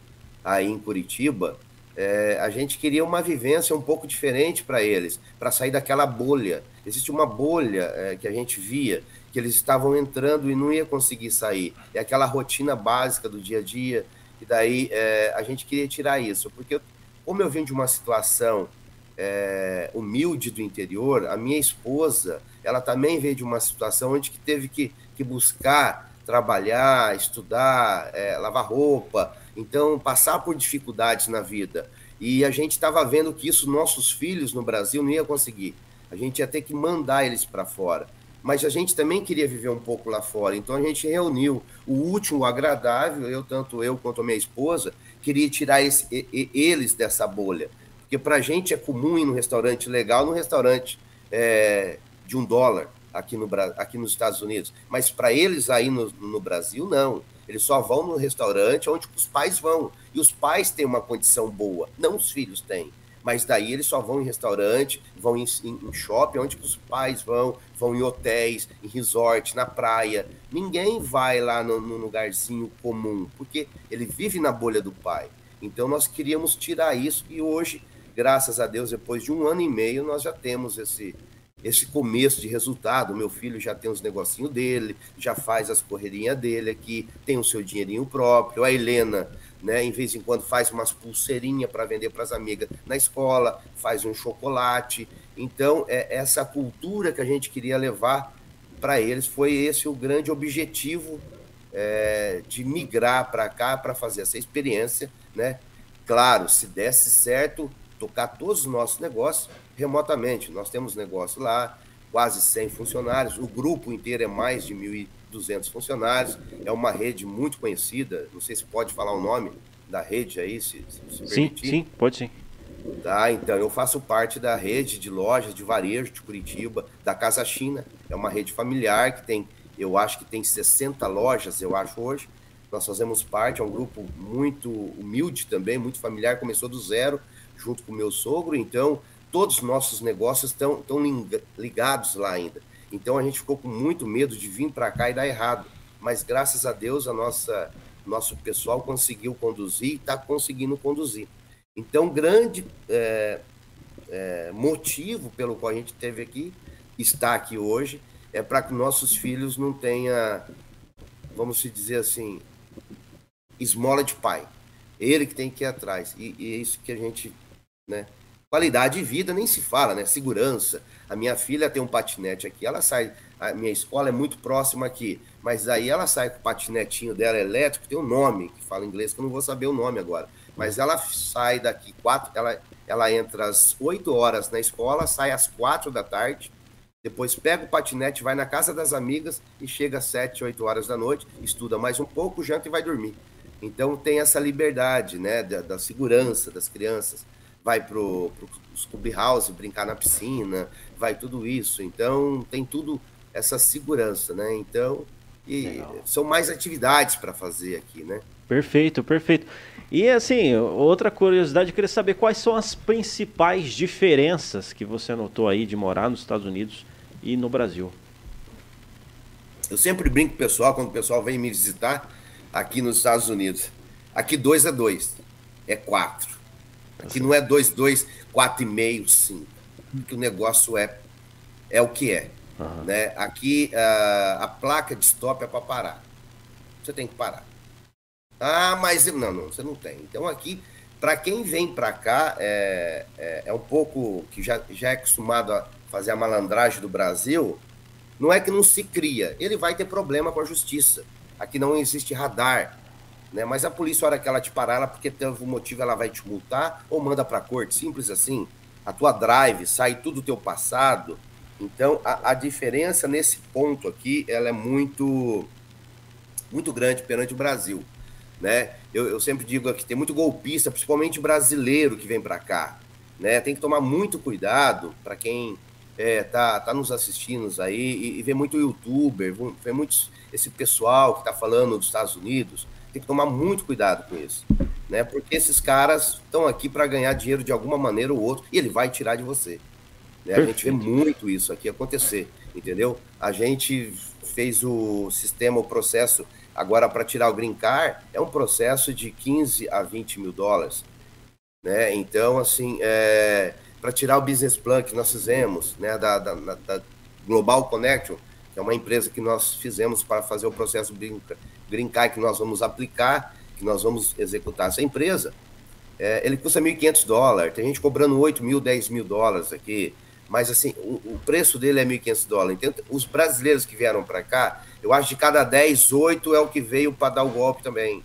aí em Curitiba, é, a gente queria uma vivência um pouco diferente para eles, para sair daquela bolha. Existe uma bolha é, que a gente via, que eles estavam entrando e não ia conseguir sair. É aquela rotina básica do dia a dia, e daí é, a gente queria tirar isso, porque como eu vim de uma situação é, humilde do interior, a minha esposa, ela também veio de uma situação onde que teve que, que buscar trabalhar, estudar, é, lavar roupa, então passar por dificuldades na vida. E a gente estava vendo que isso nossos filhos no Brasil não ia conseguir. A gente ia ter que mandar eles para fora. Mas a gente também queria viver um pouco lá fora. Então a gente reuniu o último, agradável, eu tanto eu quanto a minha esposa, queria tirar esse, eles dessa bolha. Porque para a gente é comum ir num restaurante legal, num restaurante é, de um dólar aqui, no, aqui nos Estados Unidos. Mas para eles aí no, no Brasil, não. Eles só vão no restaurante onde os pais vão. E os pais têm uma condição boa, não os filhos têm. Mas daí eles só vão em restaurante, vão em, em, em shopping, onde os pais vão, vão em hotéis, em resort, na praia. Ninguém vai lá no, no lugarzinho comum, porque ele vive na bolha do pai. Então nós queríamos tirar isso e hoje graças a Deus, depois de um ano e meio, nós já temos esse, esse começo de resultado. Meu filho já tem os negocinhos dele, já faz as correrinhas dele aqui, tem o seu dinheirinho próprio. A Helena, né, em vez em quando faz umas pulseirinhas para vender para as amigas na escola, faz um chocolate. Então, é essa cultura que a gente queria levar para eles foi esse o grande objetivo é, de migrar para cá para fazer essa experiência, né? Claro, se desse certo, tocar todos os nossos negócios remotamente. Nós temos negócio lá, quase 100 funcionários, o grupo inteiro é mais de 1.200 funcionários, é uma rede muito conhecida, não sei se pode falar o nome da rede aí, se, se Sim, sim, pode sim. Tá, então eu faço parte da rede de lojas de varejo de Curitiba, da Casa China, é uma rede familiar que tem, eu acho que tem 60 lojas, eu acho hoje, nós fazemos parte, é um grupo muito humilde também, muito familiar, começou do zero, junto com o meu sogro, então todos os nossos negócios estão, estão ligados lá ainda. Então a gente ficou com muito medo de vir para cá e dar errado. Mas graças a Deus a nossa nosso pessoal conseguiu conduzir e está conseguindo conduzir. Então grande é, é, motivo pelo qual a gente teve aqui está aqui hoje é para que nossos filhos não tenha, vamos dizer assim, esmola de pai. Ele que tem que ir atrás. E, e é isso que a gente né? Qualidade de vida nem se fala, né? Segurança. A minha filha tem um patinete aqui, ela sai. A minha escola é muito próxima aqui, mas aí ela sai com o patinetinho dela elétrico, tem um nome que fala inglês que eu não vou saber o nome agora. Mas ela sai daqui quatro, ela, ela entra às 8 horas na escola, sai às quatro da tarde, depois pega o patinete, vai na casa das amigas e chega às 7, 8 horas da noite, estuda mais um pouco, janta e vai dormir. Então tem essa liberdade, né, da, da segurança das crianças vai pro, pro clubhouse brincar na piscina, vai tudo isso. Então tem tudo essa segurança, né? Então e são mais atividades para fazer aqui, né? Perfeito, perfeito. E assim, outra curiosidade, eu queria saber quais são as principais diferenças que você notou aí de morar nos Estados Unidos e no Brasil. Eu sempre brinco com o pessoal quando o pessoal vem me visitar aqui nos Estados Unidos. Aqui dois é dois, é quatro. Aqui não é 2, 2, 4,5, 5. Que o negócio é, é o que é. Uhum. Né? Aqui uh, a placa de stop é para parar. Você tem que parar. Ah, mas não, não, você não tem. Então aqui, para quem vem para cá, é, é, é, um pouco que já, já é acostumado a fazer a malandragem do Brasil, não é que não se cria, ele vai ter problema com a justiça. Aqui não existe radar, né? Mas a polícia, a hora que ela te parar, ela, porque teve um motivo, ela vai te multar ou manda para a corte, simples assim. A tua drive, sai tudo o teu passado. Então, a, a, diferença nesse ponto aqui, ela é muito, muito grande perante o Brasil. Né? Eu, eu sempre digo que tem muito golpista, principalmente brasileiro que vem para cá. Né? Tem que tomar muito cuidado para quem é, tá, tá nos assistindo aí e, e vê muito youtuber, vê muitos esse pessoal que está falando dos Estados Unidos tem que tomar muito cuidado com isso, né? Porque esses caras estão aqui para ganhar dinheiro de alguma maneira ou outra e ele vai tirar de você. Né? A gente vê muito isso aqui acontecer, entendeu? A gente fez o sistema, o processo agora para tirar o green card é um processo de 15 a 20 mil dólares. Né? Então, assim, é, para tirar o business plan que nós fizemos, né, da, da, da, Global Connection, que é uma empresa que nós fizemos para fazer o processo Green Card que nós vamos aplicar, que nós vamos executar essa empresa, é, ele custa 1.500 dólares. Tem gente cobrando 8 mil, 10 mil dólares aqui. Mas, assim, o, o preço dele é 1.500 dólares. Então, os brasileiros que vieram para cá, eu acho que de cada 10, 8 é o que veio para dar o golpe também.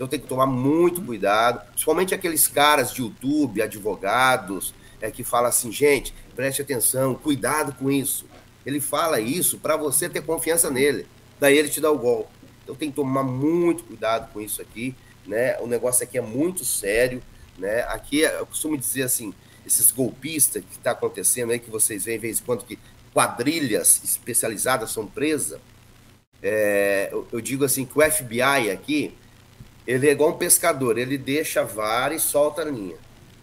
Então tem que tomar muito cuidado, principalmente aqueles caras de YouTube, advogados, é, que falam assim, gente, preste atenção, cuidado com isso. Ele fala isso para você ter confiança nele. Daí ele te dá o golpe. Então tem que tomar muito cuidado com isso aqui, né? O negócio aqui é muito sério, né? Aqui eu costumo dizer assim, esses golpistas que está acontecendo aí, que vocês veem de vez em quando que quadrilhas especializadas são presas, é, eu, eu, digo assim que o FBI aqui, ele é igual um pescador, ele deixa a vara e solta a linha.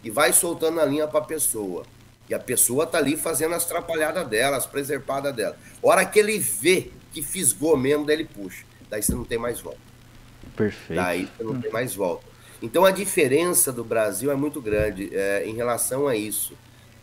E vai soltando a linha para a pessoa. E a pessoa tá ali fazendo as atrapalhadas dela, as preservadas dela. hora que ele vê que fisgou mesmo, daí ele puxa. Daí você não tem mais volta. Perfeito. Daí você não tem mais volta. Então a diferença do Brasil é muito grande é, em relação a isso.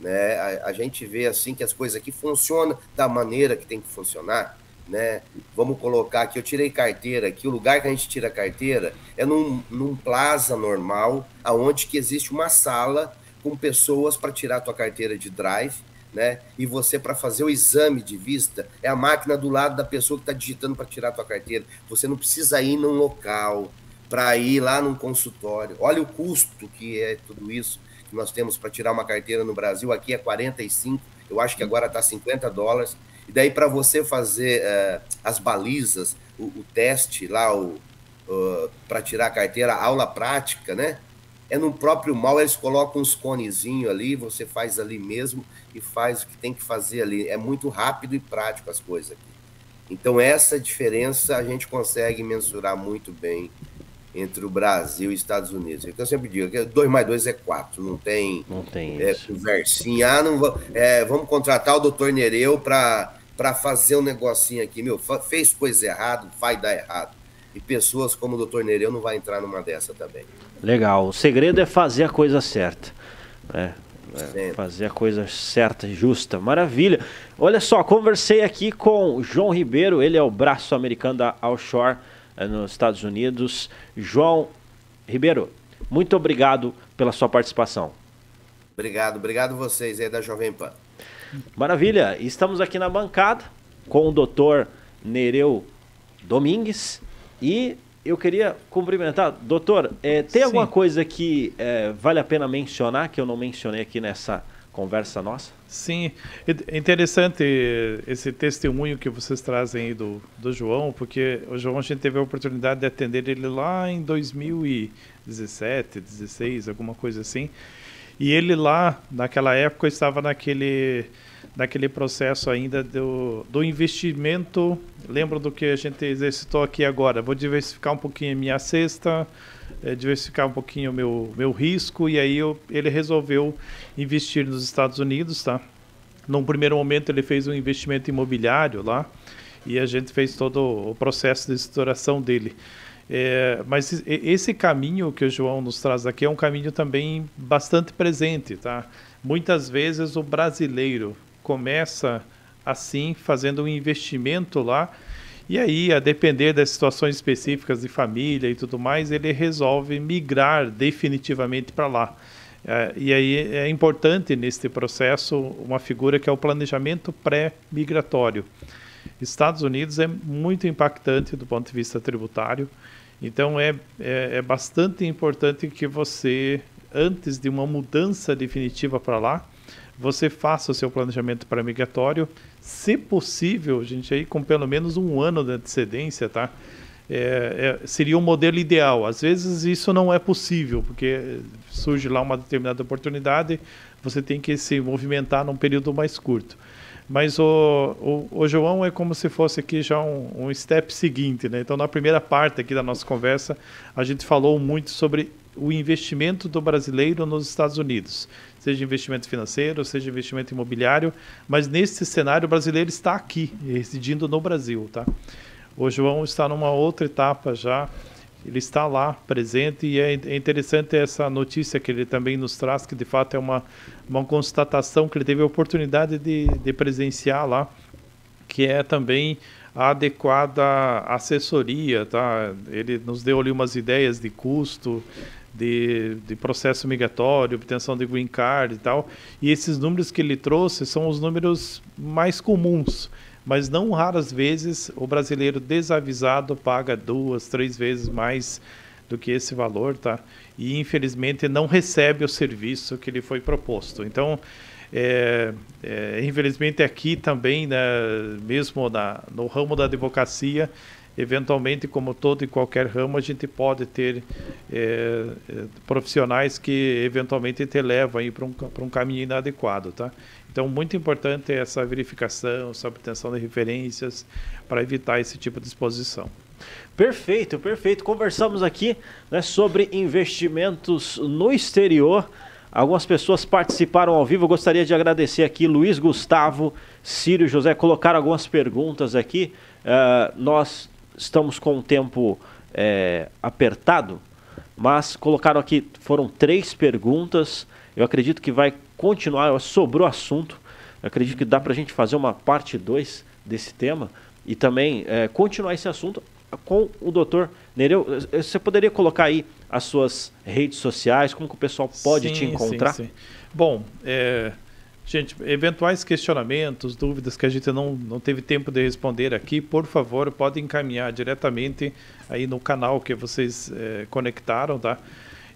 Né? A, a, gente vê assim que as coisas aqui funcionam da maneira que tem que funcionar. Né? Vamos colocar aqui, eu tirei carteira aqui, o lugar que a gente tira carteira é num, num plaza normal, aonde que existe uma sala com pessoas para tirar a tua carteira de drive, né? E você para fazer o exame de vista é a máquina do lado da pessoa que está digitando para tirar a tua carteira. Você não precisa ir num local para ir lá num consultório. Olha o custo que é tudo isso que nós temos para tirar uma carteira no Brasil. Aqui é 45, eu acho que agora está 50 dólares. E daí para você fazer uh, as balizas, o, o teste lá, o, uh, para tirar a carteira, a aula prática, né? É no próprio mal, eles colocam uns conezinhos ali, você faz ali mesmo e faz o que tem que fazer ali. É muito rápido e prático as coisas aqui. Então, essa diferença a gente consegue mensurar muito bem entre o Brasil e Estados Unidos. Então, eu sempre digo que 2 mais 2 é 4, não tem, não tem é, conversinha. Ah, não, é, vamos contratar o doutor Nereu para fazer um negocinho aqui. Meu, fez coisa errada, vai dar errado. E pessoas como o doutor Nereu não vai entrar numa dessa também. Legal. O segredo é fazer a coisa certa. É, é, fazer a coisa certa e justa. Maravilha. Olha só, conversei aqui com o João Ribeiro, ele é o braço americano da Offshore é, nos Estados Unidos. João Ribeiro, muito obrigado pela sua participação. Obrigado, obrigado vocês aí da Jovem Pan. Maravilha, estamos aqui na bancada com o doutor Nereu Domingues e eu queria cumprimentar. Doutor, é, tem Sim. alguma coisa que é, vale a pena mencionar que eu não mencionei aqui nessa conversa nossa? Sim, é interessante esse testemunho que vocês trazem aí do, do João, porque o João a gente teve a oportunidade de atender ele lá em 2017, 16, alguma coisa assim. E ele lá, naquela época, estava naquele, naquele processo ainda do, do investimento. Lembro do que a gente exercitou aqui agora. Vou diversificar um pouquinho a minha cesta, é, diversificar um pouquinho o meu, meu risco. E aí eu, ele resolveu investir nos Estados Unidos, tá? Num primeiro momento ele fez um investimento imobiliário lá e a gente fez todo o processo de estruturação dele. É, mas esse caminho que o João nos traz aqui é um caminho também bastante presente, tá? Muitas vezes o brasileiro começa assim, fazendo um investimento lá, e aí, a depender das situações específicas de família e tudo mais, ele resolve migrar definitivamente para lá. É, e aí é importante neste processo uma figura que é o planejamento pré-migratório. Estados Unidos é muito impactante do ponto de vista tributário. Então é, é, é bastante importante que você, antes de uma mudança definitiva para lá, você faça o seu planejamento pré-migratório, se possível, gente, aí com pelo menos um ano de antecedência, tá? É, é, seria um modelo ideal. Às vezes isso não é possível, porque surge lá uma determinada oportunidade, você tem que se movimentar num período mais curto. Mas o, o, o, João é como se fosse aqui já um, um step seguinte, né? Então, na primeira parte aqui da nossa conversa, a gente falou muito sobre o investimento do brasileiro nos Estados Unidos, seja investimento financeiro, seja investimento imobiliário, mas nesse cenário o brasileiro está aqui, residindo no Brasil, tá? O João está numa outra etapa já, ele está lá presente e é, é interessante essa notícia que ele também nos traz, que de fato é uma, uma constatação que ele teve a oportunidade de, de presenciar lá, que é também a adequada assessoria, tá? Ele nos deu ali umas ideias de custo, de, de processo migratório, obtenção de green card e tal. E esses números que ele trouxe são os números mais comuns mas não raras vezes o brasileiro desavisado paga duas, três vezes mais do que esse valor, tá? E infelizmente não recebe o serviço que lhe foi proposto. Então, é, é, infelizmente aqui também, né, mesmo na, no ramo da advocacia, eventualmente, como todo e qualquer ramo, a gente pode ter é, é profissionais que eventualmente te levam para um, um caminho inadequado, tá? Então, muito importante essa verificação, essa obtenção de referências para evitar esse tipo de exposição. Perfeito, perfeito. Conversamos aqui né, sobre investimentos no exterior. Algumas pessoas participaram ao vivo. Eu gostaria de agradecer aqui Luiz Gustavo, Círio José, colocaram algumas perguntas aqui. Uh, nós estamos com o tempo é, apertado, mas colocaram aqui, foram três perguntas. Eu acredito que vai continuar, sobrou assunto. Eu acredito que dá para a gente fazer uma parte 2 desse tema e também é, continuar esse assunto com o doutor Nereu. Você poderia colocar aí as suas redes sociais, como que o pessoal pode sim, te encontrar? Sim, sim. Bom, é, gente, eventuais questionamentos, dúvidas que a gente não, não teve tempo de responder aqui, por favor, pode encaminhar diretamente aí no canal que vocês é, conectaram, tá?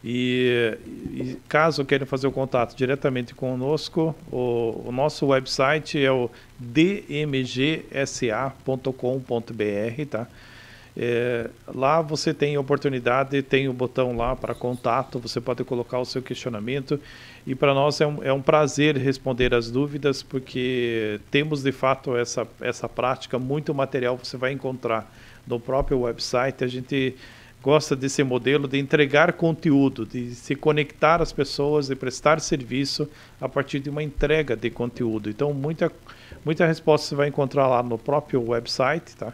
E, e, caso queiram fazer o contato diretamente conosco, o, o nosso website é o dmgsa.com.br, tá? É, lá você tem oportunidade, tem o botão lá para contato, você pode colocar o seu questionamento. E para nós é um, é um prazer responder as dúvidas porque temos de fato essa, essa prática, muito material você vai encontrar no próprio website, a gente gosta desse modelo de entregar conteúdo, de se conectar às pessoas, de prestar serviço a partir de uma entrega de conteúdo. Então, muita, muita resposta você vai encontrar lá no próprio website, tá?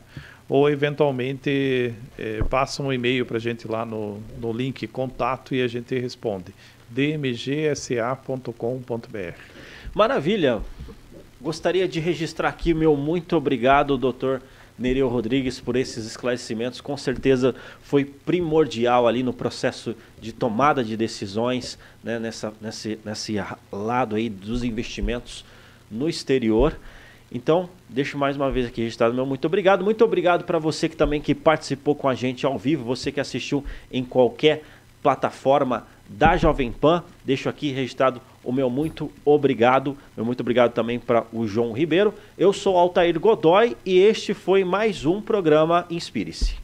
Ou, eventualmente, é, passa um e-mail para a gente lá no, no link contato e a gente responde. dmgsa.com.br Maravilha! Gostaria de registrar aqui meu muito obrigado, doutor Nereu Rodrigues por esses esclarecimentos. Com certeza foi primordial ali no processo de tomada de decisões, né, nessa, nesse, nesse lado aí dos investimentos no exterior. Então, deixo mais uma vez aqui registrado meu muito obrigado. Muito obrigado para você que também que participou com a gente ao vivo, você que assistiu em qualquer plataforma da Jovem Pan. Deixo aqui registrado o meu muito obrigado. Meu muito obrigado também para o João Ribeiro. Eu sou Altair Godoy e este foi mais um programa Inspire-se.